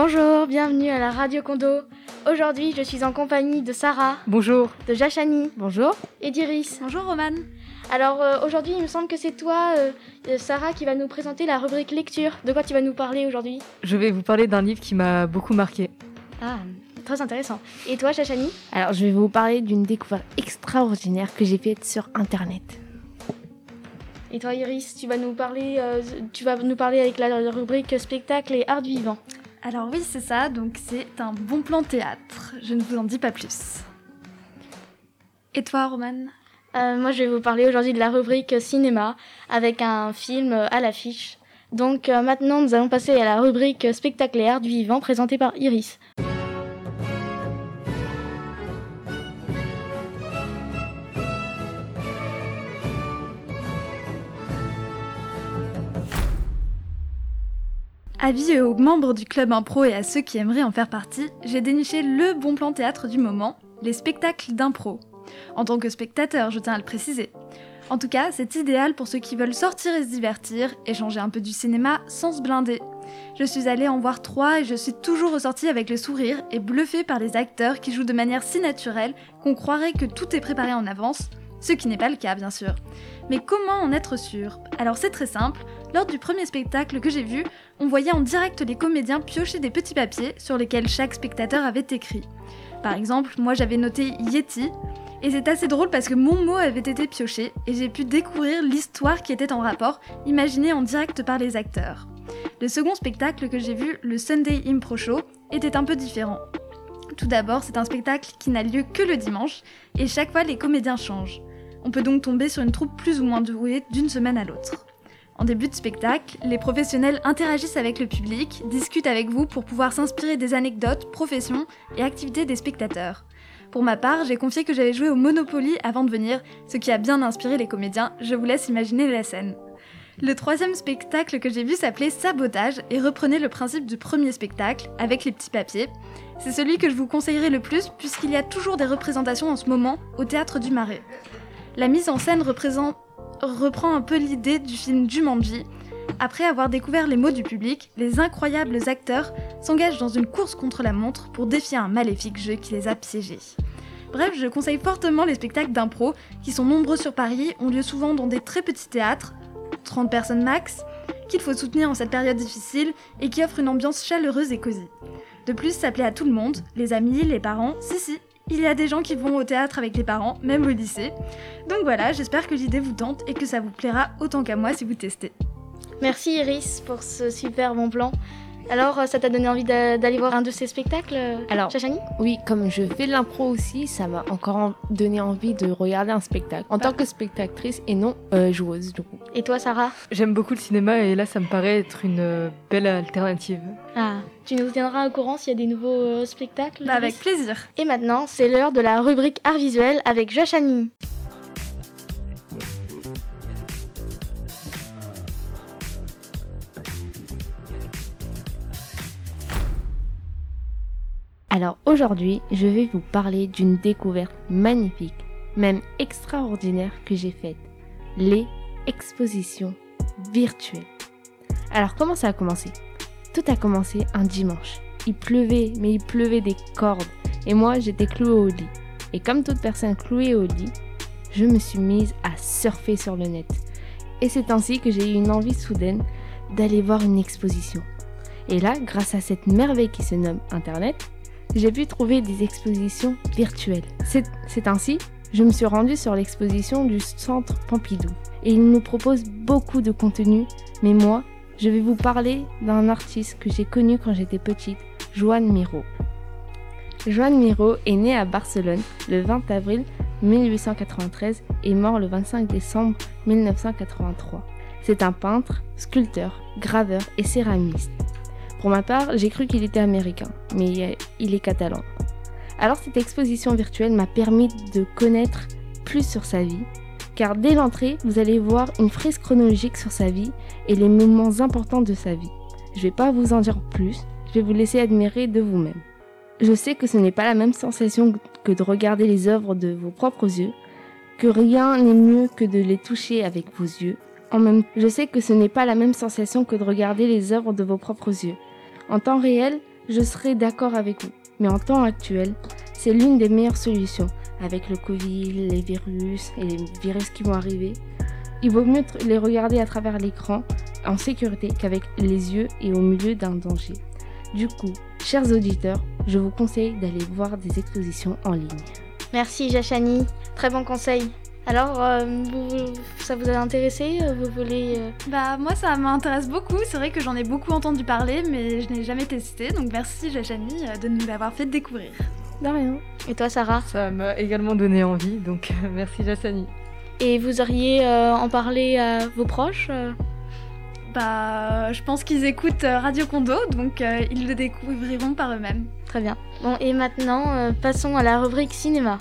Bonjour, bienvenue à la Radio Condo. Aujourd'hui, je suis en compagnie de Sarah, Bonjour. de Jachani Bonjour. et d'Iris. Bonjour Roman. Alors euh, aujourd'hui, il me semble que c'est toi, euh, euh, Sarah, qui va nous présenter la rubrique lecture. De quoi tu vas nous parler aujourd'hui? Je vais vous parler d'un livre qui m'a beaucoup marqué. Ah, très intéressant. Et toi, Jachani? Alors, je vais vous parler d'une découverte extraordinaire que j'ai faite sur Internet. Et toi, Iris, tu vas nous parler, euh, tu vas nous parler avec la rubrique spectacle et art du vivant. Alors oui, c'est ça, donc c'est un bon plan théâtre. Je ne vous en dis pas plus. Et toi, Roman Euh, moi, je vais vous parler aujourd'hui de la rubrique cinéma avec un film à l'affiche. Donc euh, maintenant, nous allons passer à la rubrique art du vivant présentée par Iris. Avis aux membres du club impro et à ceux qui aimeraient en faire partie, j'ai déniché le bon plan théâtre du moment, les spectacles d'impro. En tant que spectateur, je tiens à le préciser. En tout cas, c'est idéal pour ceux qui veulent sortir et se divertir, échanger un peu du cinéma sans se blinder. Je suis allée en voir trois et je suis toujours ressortie avec le sourire et bluffée par les acteurs qui jouent de manière si naturelle qu'on croirait que tout est préparé en avance, ce qui n'est pas le cas bien sûr. Mais comment en être sûr? Alors c'est très simple, lors du premier spectacle que j'ai vu, on voyait en direct les comédiens piocher des petits papiers sur lesquels chaque spectateur avait écrit. Par exemple, moi j'avais noté Yeti, et c'est assez drôle parce que mon mot avait été pioché et j'ai pu découvrir l'histoire qui était en rapport, imaginée en direct par les acteurs. Le second spectacle que j'ai vu, le Sunday Impro Show, était un peu différent. Tout d'abord, c'est un spectacle qui n'a lieu que le dimanche et chaque fois les comédiens changent. On peut donc tomber sur une troupe plus ou moins douée d'une semaine à l'autre. En début de spectacle, les professionnels interagissent avec le public, discutent avec vous pour pouvoir s'inspirer des anecdotes, professions et activités des spectateurs. Pour ma part, j'ai confié que j'avais joué au Monopoly avant de venir, ce qui a bien inspiré les comédiens, je vous laisse imaginer la scène. Le troisième spectacle que j'ai vu s'appelait Sabotage et reprenait le principe du premier spectacle, avec les petits papiers. C'est celui que je vous conseillerais le plus puisqu'il y a toujours des représentations en ce moment au théâtre du Marais. La mise en scène reprend un peu l'idée du film Jumanji. Après avoir découvert les mots du public, les incroyables acteurs s'engagent dans une course contre la montre pour défier un maléfique jeu qui les a piégés. Bref, je conseille fortement les spectacles d'impro, qui sont nombreux sur Paris, ont lieu souvent dans des très petits théâtres, 30 personnes max, qu'il faut soutenir en cette période difficile et qui offrent une ambiance chaleureuse et cosy. De plus, ça plaît à tout le monde, les amis, les parents, si si, il y a des gens qui vont au théâtre avec les parents, même au lycée. Donc voilà, j'espère que l'idée vous tente et que ça vous plaira autant qu'à moi si vous testez. Merci Iris pour ce super bon plan. Alors, euh, ça t'a donné envie d'a- d'aller voir un de ces spectacles, euh, Alors, Chachani? oui, comme je fais de l'impro aussi, ça m'a encore en- donné envie de regarder un spectacle. En tant que spectatrice et non euh, joueuse, du coup. Et toi, Sarah? J'aime beaucoup le cinéma et là, ça me paraît être une belle alternative. Ah, tu nous tiendras au courant s'il y a des nouveaux euh, spectacles? Bah, avec plaisir. Et maintenant, c'est l'heure de la rubrique art visuel avec Joshani. Alors aujourd'hui, je vais vous parler d'une découverte magnifique, même extraordinaire que j'ai faite. Les expositions virtuelles. Alors comment ça a commencé? Tout a commencé un dimanche. Il pleuvait, mais il pleuvait des cordes. Et moi, j'étais clouée au lit. Et comme toute personne clouée au lit, je me suis mise à surfer sur le net. Et c'est ainsi que j'ai eu une envie soudaine d'aller voir une exposition. Et là, grâce à cette merveille qui se nomme Internet, j'ai pu trouver des expositions virtuelles. C'est ainsi, je me suis rendue sur l'exposition du Centre Pompidou. Et il nous propose beaucoup de contenu, mais moi, je vais vous parler d'un artiste que j'ai connu quand j'étais petite, Joan Miro. Joan Miro est né à Barcelone le 20 avril 1893 et mort le 25 décembre 1983. C'est un peintre, sculpteur, graveur et céramiste. Pour ma part, j'ai cru qu'il était américain, mais il est catalan. Alors cette exposition virtuelle m'a permis de connaître plus sur sa vie, car dès l'entrée, vous allez voir une frise chronologique sur sa vie et les moments importants de sa vie. Je vais pas vous en dire plus, je vais vous laisser admirer de vous-même. Je sais que ce n'est pas la même sensation que de regarder les œuvres de vos propres yeux, que rien n'est mieux que de les toucher avec vos yeux. Je sais que ce n'est pas la même sensation que de regarder les œuvres de vos propres yeux. En temps réel, je serai d'accord avec vous. Mais en temps actuel, c'est l'une des meilleures solutions. Avec le Covid, les virus et les virus qui vont arriver, il vaut mieux les regarder à travers l'écran en sécurité qu'avec les yeux et au milieu d'un danger. Du coup, chers auditeurs, je vous conseille d'aller voir des expositions en ligne. Merci Jachani, très bon conseil. Alors, euh, vous- ça vous a intéressé euh, Vous voulez... euh, Bah moi ça m'intéresse beaucoup, c'est vrai que j'en ai beaucoup entendu parler mais je n'ai jamais testé, donc merci Jachani de nous l'avoir fait découvrir. De rien. Et toi Sarah? Ça m'a également donné envie, donc merci Jassani. Et vous auriez euh, en parlé à vos proches Bah je pense qu'ils écoutent Radio Kondo, donc euh, ils le découvriront par eux-mêmes. Très bien. Bon, et maintenant, euh, passons à la rubrique cinéma.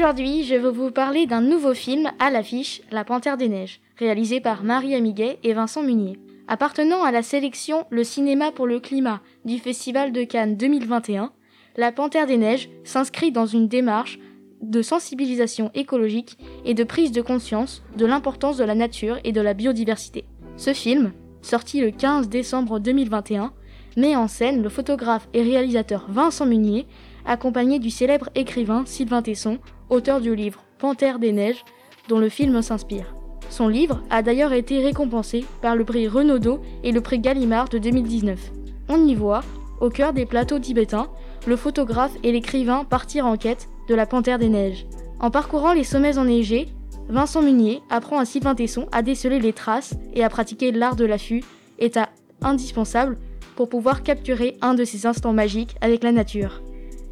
Aujourd'hui, je vais vous parler d'un nouveau film à l'affiche, La Panthère des Neiges, réalisé par Marie Amiguet et Vincent Munier. Appartenant à la sélection Le cinéma pour le climat du Festival de Cannes 2021, La Panthère des Neiges s'inscrit dans une démarche de sensibilisation écologique et de prise de conscience de l'importance de la nature et de la biodiversité. Ce film, sorti le 15 décembre 2021, met en scène le photographe et réalisateur Vincent Munier, accompagné du célèbre écrivain Sylvain Tesson, auteur du livre Panthère des Neiges, dont le film s'inspire. Son livre a d'ailleurs été récompensé par le prix Renaudot et le prix Gallimard de 2019. On y voit, au cœur des plateaux tibétains, le photographe et l'écrivain partir en quête de la panthère des neiges. En parcourant les sommets enneigés, Vincent Munier apprend à Sylvain Tesson à déceler les traces et à pratiquer l'art de l'affût, état indispensable pour pouvoir capturer un de ces instants magiques avec la nature.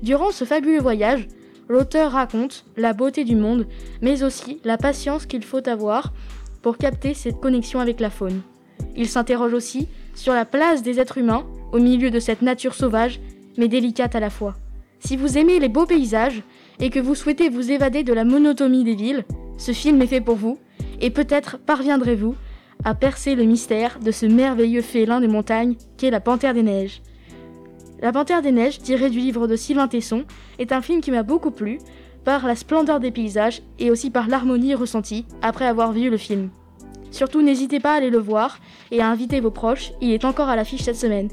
Durant ce fabuleux voyage, l'auteur raconte la beauté du monde, mais aussi la patience qu'il faut avoir pour capter cette connexion avec la faune. Il s'interroge aussi sur la place des êtres humains au milieu de cette nature sauvage, mais délicate à la fois. Si vous aimez les beaux paysages et que vous souhaitez vous évader de la monotonie des villes, ce film est fait pour vous, et peut-être parviendrez-vous à percer le mystère de ce merveilleux félin des montagnes qu'est la Panthère des Neiges. La Panthère des Neiges, tirée du livre de Sylvain Tesson, est un film qui m'a beaucoup plu par la splendeur des paysages et aussi par l'harmonie ressentie après avoir vu le film. Surtout n'hésitez pas à aller le voir et à inviter vos proches, il est encore à l'affiche cette semaine.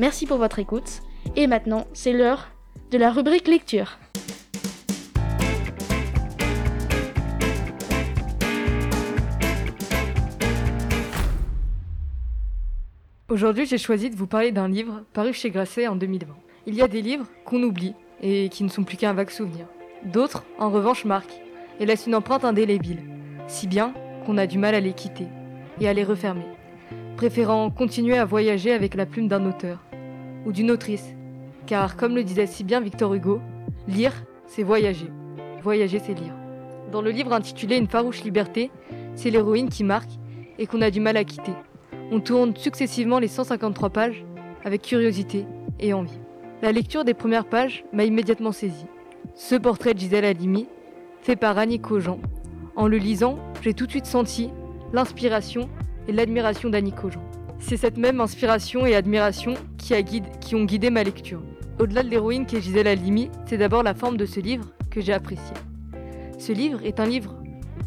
Merci pour votre écoute, et maintenant c'est l'heure de la rubrique lecture. Aujourd'hui, j'ai choisi de vous parler d'un livre paru chez Grasset en 2020. Il y a des livres qu'on oublie et qui ne sont plus qu'un vague souvenir. D'autres, en revanche, marquent et laissent une empreinte indélébile, si bien qu'on a du mal à les quitter et à les refermer, préférant continuer à voyager avec la plume d'un auteur ou d'une autrice. Car, comme le disait si bien Victor Hugo, lire, c'est voyager. Voyager, c'est lire. Dans le livre intitulé Une farouche liberté, c'est l'héroïne qui marque et qu'on a du mal à quitter. On tourne successivement les 153 pages avec curiosité et envie. La lecture des premières pages m'a immédiatement saisi. Ce portrait de Gisèle Halimi, fait par Annie Cogent. En le lisant, j'ai tout de suite senti l'inspiration et l'admiration d'Annie Cogent. C'est cette même inspiration et admiration qui, ont guidé ma lecture. Au-delà de l'héroïne qu'est Gisèle Halimi, c'est d'abord la forme de ce livre que j'ai apprécié. Ce livre est un livre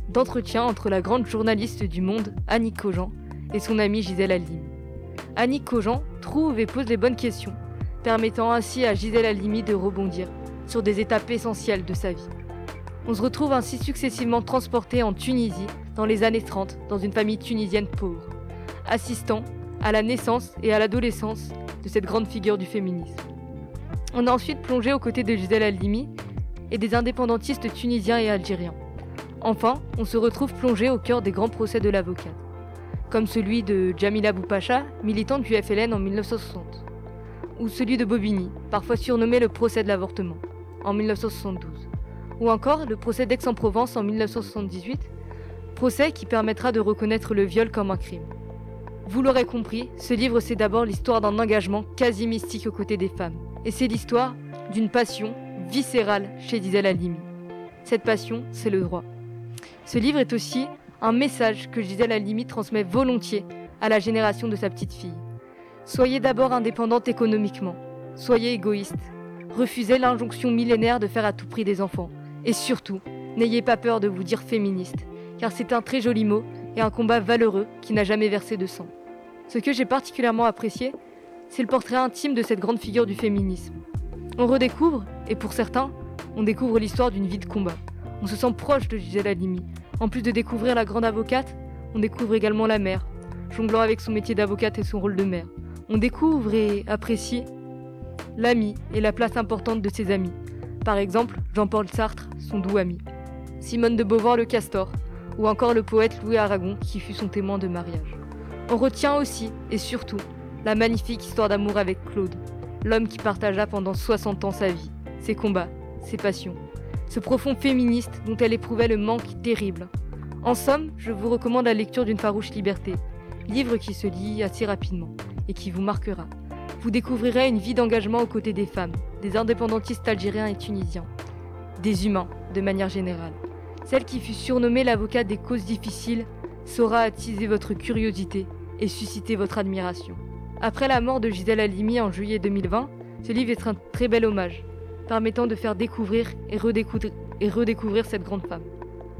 d'entretien entre la grande journaliste du monde, Annie Cogent, et son amie Gisèle Halimi. Annie Cogent trouve et pose les bonnes questions, permettant ainsi à Gisèle Halimi de rebondir sur des étapes essentielles de sa vie. On se retrouve ainsi successivement transporté en Tunisie dans les années 30 dans une famille tunisienne pauvre, assistant à la naissance et à l'adolescence de cette grande figure du féminisme. On a ensuite plongé aux côtés de Gisèle Halimi et des indépendantistes tunisiens et algériens. Enfin, on se retrouve plongé au cœur des grands procès de l'avocate, comme celui de Jamila Boupacha, militante du FLN en 1960, ou celui de Bobigny, parfois surnommé le procès de l'avortement, en 1972, ou encore le procès d'Aix-en-Provence en 1978, procès qui permettra de reconnaître le viol comme un crime. Vous l'aurez compris, ce livre c'est d'abord l'histoire d'un engagement quasi mystique aux côtés des femmes, et c'est l'histoire d'une passion viscérale chez Gisèle Halimi. Cette passion, c'est le droit. Ce livre est aussi un message que Gisèle Halimi transmet volontiers à la génération de sa petite fille. Soyez d'abord indépendante économiquement, soyez égoïste, refusez l'injonction millénaire de faire à tout prix des enfants. Et surtout, n'ayez pas peur de vous dire féministe, car c'est un très joli mot et un combat valeureux qui n'a jamais versé de sang. Ce que j'ai particulièrement apprécié, c'est le portrait intime de cette grande figure du féminisme. On redécouvre, et pour certains, on découvre l'histoire d'une vie de combat. On se sent proche de Gisèle Halimi. En plus de découvrir la grande avocate, on découvre également la mère, jonglant avec son métier d'avocate et son rôle de mère. On découvre et apprécie l'ami et la place importante de ses amis. Par exemple, Jean-Paul Sartre, son doux ami. Simone de Beauvoir le Castor, ou encore le poète Louis Aragon qui fut son témoin de mariage. On retient aussi, et surtout, la magnifique histoire d'amour avec Claude, l'homme qui partagea pendant 60 ans sa vie, ses combats, ses passions, ce profond féministe dont elle éprouvait le manque terrible. En somme, je vous recommande la lecture d'une farouche liberté, livre qui se lit assez rapidement et qui vous marquera. Vous découvrirez une vie d'engagement aux côtés des femmes, des indépendantistes algériens et tunisiens, des humains de manière générale. Celle qui fut surnommée l'avocate des causes difficiles saura attiser votre curiosité et susciter votre admiration. Après la mort de Gisèle Halimi en juillet 2020, ce livre est un très bel hommage, permettant de faire découvrir et redécouvrir, et redécouvrir cette grande femme,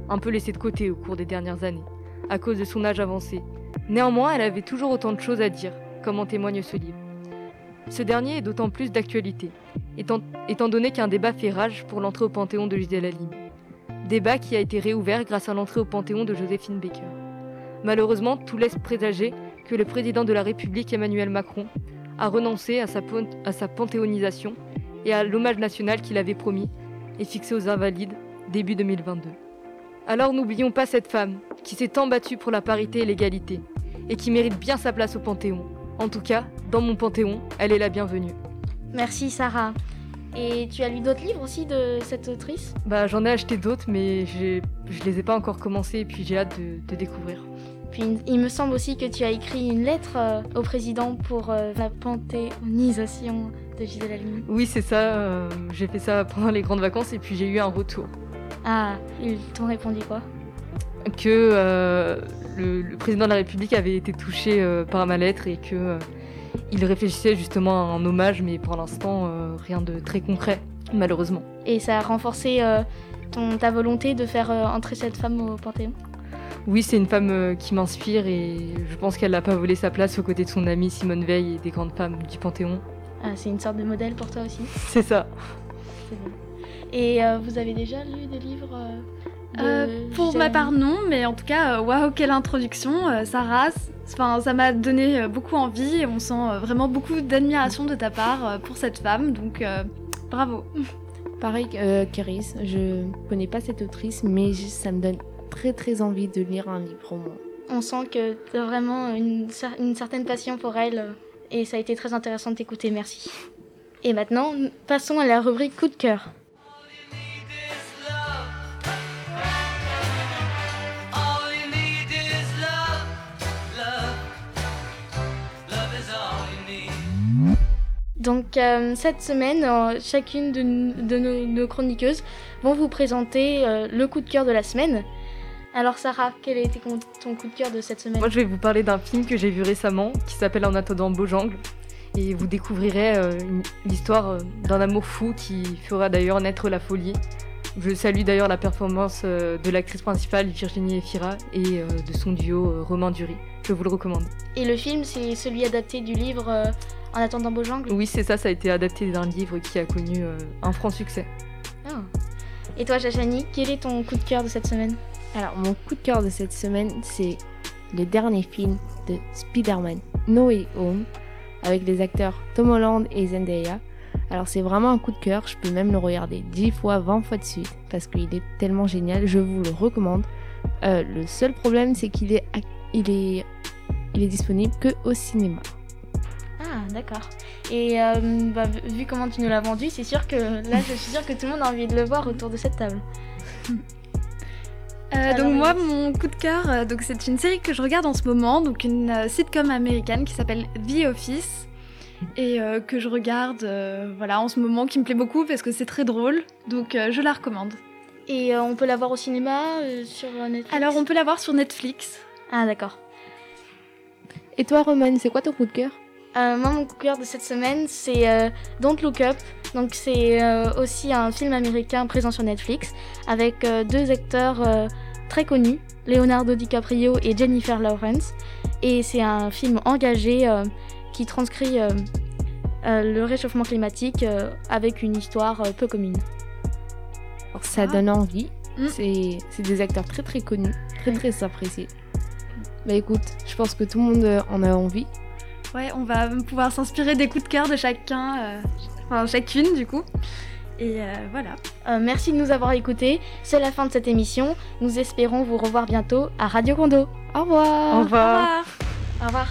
un peu laissée de côté au cours des dernières années, à cause de son âge avancé. Néanmoins, elle avait toujours autant de choses à dire, comme en témoigne ce livre. Ce dernier est d'autant plus d'actualité, étant, donné qu'un débat fait rage pour l'entrée au Panthéon de Gisèle Halimi. Débat qui a été réouvert grâce à l'entrée au Panthéon de Joséphine Baker. Malheureusement, tout laisse présager que le président de la République Emmanuel Macron a renoncé à sa panthéonisation et à l'hommage national qu'il avait promis et fixé aux invalides début 2022. Alors n'oublions pas cette femme qui s'est tant battue pour la parité et l'égalité et qui mérite bien sa place au Panthéon. En tout cas, dans mon Panthéon, elle est la bienvenue. Merci Sarah. Et tu as lu d'autres livres aussi de cette autrice? Bah j'en ai acheté d'autres mais je les ai pas encore commencés et puis j'ai hâte de, de découvrir. Puis il me semble aussi que tu as écrit une lettre euh, au président pour euh, la panthéonisation de Gisèle Halimi. Oui, c'est ça. euh, j'ai fait ça pendant les grandes vacances et puis j'ai eu un retour. Ah, ils t'ont répondu quoi? Que euh, le, le président de la République avait été touché euh, par ma lettre et que euh, il réfléchissait justement à un hommage, mais pour l'instant, rien de très concret, malheureusement. Et ça a renforcé ton, ta volonté de faire entrer cette femme au Panthéon? Oui, c'est une femme qui m'inspire et je pense qu'elle n'a pas volé sa place aux côtés de son amie Simone Veil et des grandes femmes du Panthéon. Ah, C'est une sorte de modèle pour toi aussi C'est ça. Et euh, vous avez déjà lu des livres euh, de Euh, pour ma Halimi part, non, mais en tout cas, waouh, quelle introduction, euh, Sarah. Enfin, ça m'a donné beaucoup envie et on sent vraiment beaucoup d'admiration de ta part pour cette femme, donc euh, bravo. Pareil euh, qu'Eris, je connais pas cette autrice, mais ça me donne très très envie de lire un livre au moins. On sent que tu as vraiment une, cer- une certaine passion pour elle euh, et ça a été très intéressant de t'écouter, merci. Et maintenant, passons à la rubrique coup de cœur. Donc euh, cette semaine, euh, chacune de, nos chroniqueuses vont vous présenter euh, le coup de cœur de la semaine. Alors Sarah, quel a été ton coup de cœur de cette semaine Moi, je vais vous parler d'un film que j'ai vu récemment qui s'appelle En attendant Beaujangle. Et vous découvrirez euh, l'histoire euh, d'un amour fou qui fera d'ailleurs naître la folie. Je salue d'ailleurs la performance euh, de l'actrice principale Virginie Efira et euh, de son duo euh, Romain Dury. Je vous le recommande. Et le film, c'est celui adapté du livre euh, En attendant Beaujangle Oui, c'est ça, ça a été adapté d'un livre qui a connu euh, un franc succès. Ah. Et toi, Chachani, quel est ton coup de cœur de cette semaine? Alors, mon coup de cœur de cette semaine, c'est le dernier film de Spider-Man No Way Home avec les acteurs Tom Holland et Zendaya. Alors, c'est vraiment un coup de cœur, je peux même le regarder 10 fois, 20 fois de suite parce qu'il est tellement génial, je vous le recommande. Euh, le seul problème, c'est qu'il est, il est, il est disponible que au cinéma. Ah, d'accord. Et euh, bah, vu- vu comment tu nous l'as vendu, c'est sûr que là, je suis sûre que tout le monde a envie de le voir autour de cette table. Euh, Alors, donc moi, mon coup de cœur, euh, donc c'est une série que je regarde en ce moment, donc une euh, sitcom américaine qui s'appelle The Office et euh, que je regarde, euh, voilà, en ce moment, qui me plaît beaucoup parce que c'est très drôle, donc euh, je la recommande. Et euh, on peut la voir au cinéma, euh, sur Netflix? Alors on peut la voir sur Netflix. Ah, d'accord. Et toi, Roman, c'est quoi ton coup de cœur? Euh, moi, mon coup de cœur de cette semaine, c'est euh, Don't Look Up. Donc, c'est euh, aussi un film américain présent sur Netflix avec euh, deux acteurs euh, très connus, Leonardo DiCaprio et Jennifer Lawrence. Et c'est un film engagé euh, qui transcrit euh, euh, le réchauffement climatique euh, avec une histoire euh, peu commune. Ça Ah. donne envie. Mm. C'est des acteurs très très connus, très Oui. très appréciés. Bah écoute, je pense que tout le monde en a envie. Ouais, on va pouvoir s'inspirer des coups de cœur de chacun, euh, enfin chacune du coup. Et euh, voilà. Euh, merci de nous avoir écoutés. C'est la fin de cette émission. Nous espérons vous revoir bientôt à Radio Condo. Au revoir Au revoir. Au revoir. Au revoir.